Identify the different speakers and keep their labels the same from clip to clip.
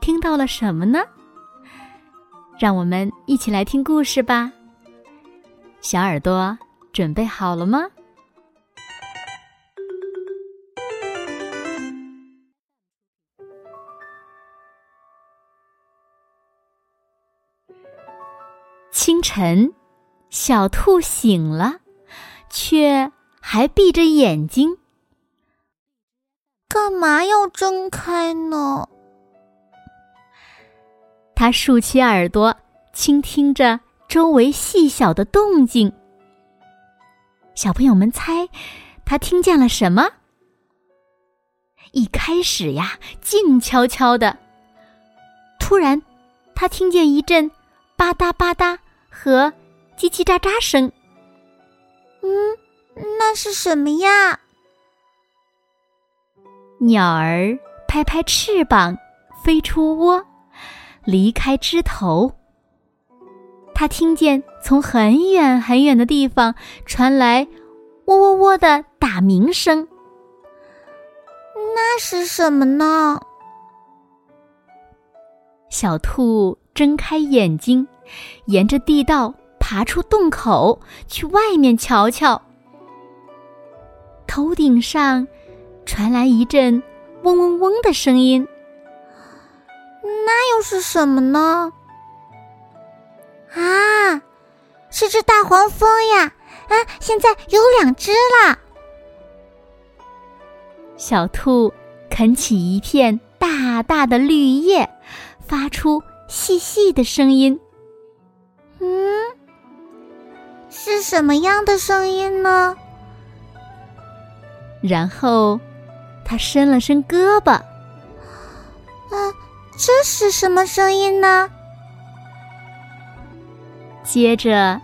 Speaker 1: 听到了什么呢？让我们一起来听故事吧。小耳朵准备好了吗？清晨，小兔醒了，却还闭着眼睛。
Speaker 2: 干嘛要睁开呢？
Speaker 1: 他竖起耳朵，倾听着周围细小的动静。小朋友们猜，他听见了什么？一开始呀，静悄悄的。突然，他听见一阵吧嗒吧嗒和叽叽喳喳声。
Speaker 2: 嗯，那是什么呀？
Speaker 1: 鸟儿拍拍翅膀，飞出窝。离开枝头，他听见从很远很远的地方传来“喔喔喔”的打鸣声。
Speaker 2: 那是什么呢？
Speaker 1: 小兔睁开眼睛，沿着地道爬出洞口，去外面瞧瞧。头顶上传来一阵“嗡嗡嗡”的声音。
Speaker 2: 那又是什么呢？啊，是只大黄蜂呀！啊，现在有两只啦。
Speaker 1: 小兔啃起一片大大的绿叶，发出细细的声音。
Speaker 2: 嗯，是什么样的声音呢？
Speaker 1: 然后，它伸了伸胳膊。
Speaker 2: 啊。这是什么声音呢？
Speaker 1: 接着，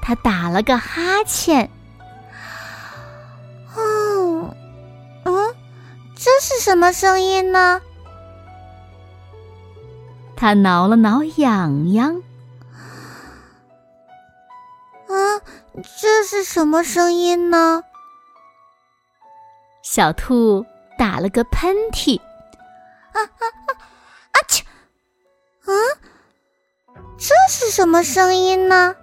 Speaker 1: 他打了个哈欠。
Speaker 2: 哦，嗯，这是什么声音呢？
Speaker 1: 他挠了挠痒痒。
Speaker 2: 啊，这是什么声音呢？
Speaker 1: 小兔打了个喷嚏。
Speaker 2: 啊啊是什么声音呢？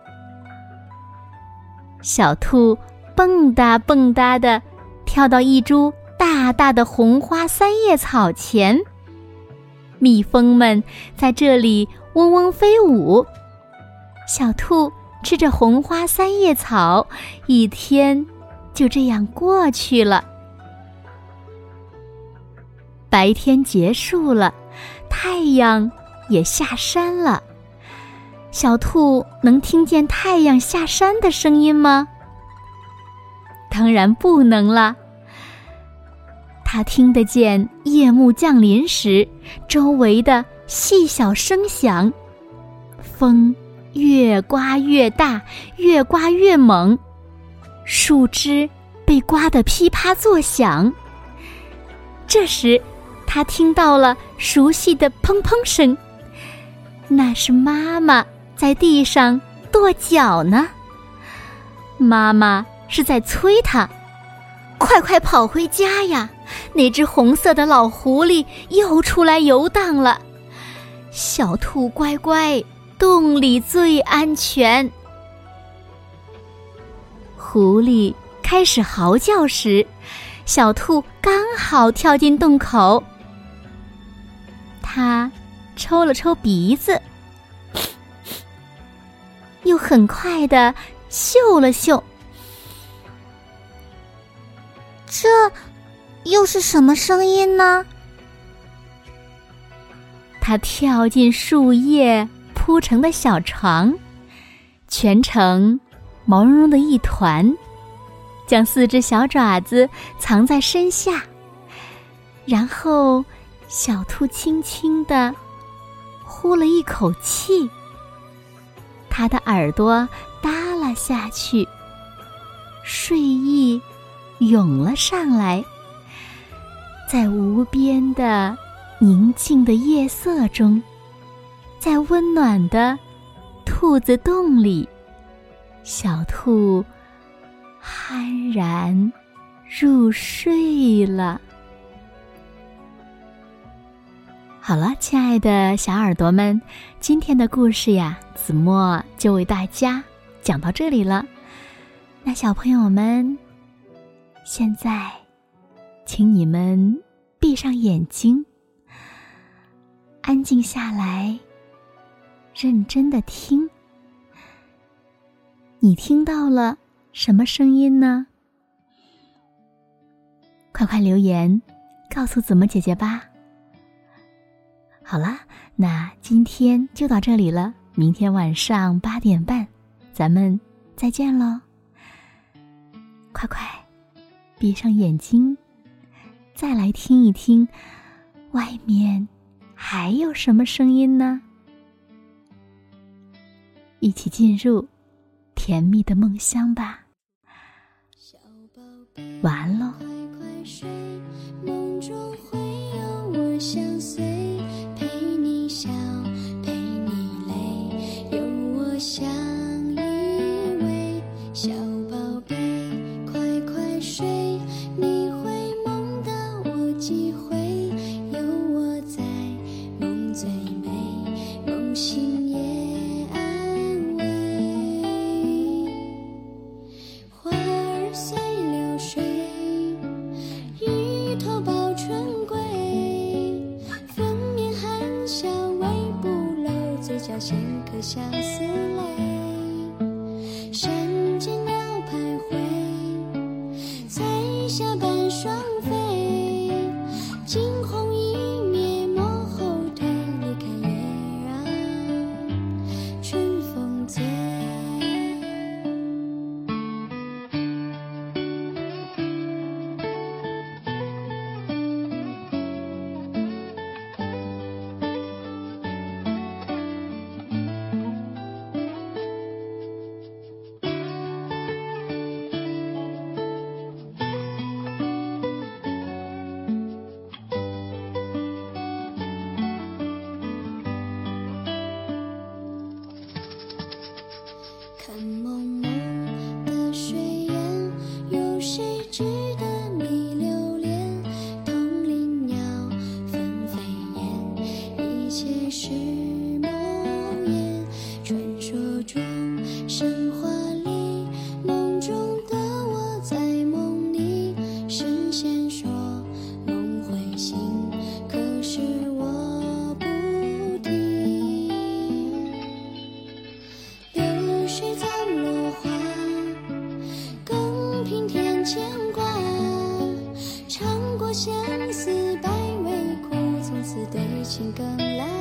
Speaker 1: 小兔蹦哒蹦哒的跳到一株大大的红花三叶草前，蜜蜂们在这里嗡嗡飞舞。小兔吃着红花三叶草，一天就这样过去了。白天结束了，太阳。也下山了，小兔能听见太阳下山的声音吗？当然不能了。它听得见夜幕降临时周围的细小声响，风越刮越大，越刮越猛，树枝被刮得噼啪作响。这时，它听到了熟悉的砰砰声。那是妈妈在地上跺脚呢。妈妈是在催他，快快跑回家呀！那只红色的老狐狸又出来游荡了。小兔乖乖，洞里最安全。狐狸开始嚎叫时，小兔刚好跳进洞口。它。抽了抽鼻子，又很快的嗅了嗅。
Speaker 2: 这又是什么声音呢？
Speaker 1: 他跳进树叶铺成的小床，全程毛茸茸的一团，将四只小爪子藏在身下，然后小兔轻轻的。
Speaker 3: 呼了一口气，他的耳朵耷拉下去，睡意涌了上来，在无边的宁静的夜色中，在温暖的兔子洞里，小兔酣然入睡了。好了，亲爱的小耳朵们，今天的故事呀，子墨就为大家讲到这里了。那小朋友们，现在，请你们闭上眼睛，安静下来，认真的听。你听到了什么声音呢？快快留言告诉子墨姐姐吧。好啦，那今天就到这里了。明天晚上八点半，咱们再见喽！快快闭上眼睛，再来听一听，外面还有什么声音呢？一起进入甜蜜的梦乡吧。晚安喽。相依偎小宝贝快快睡你会梦到我几回有我在梦最美梦醒也安慰花儿随流水日头抱春归粉面含笑微不露嘴角衔相思泪，原来。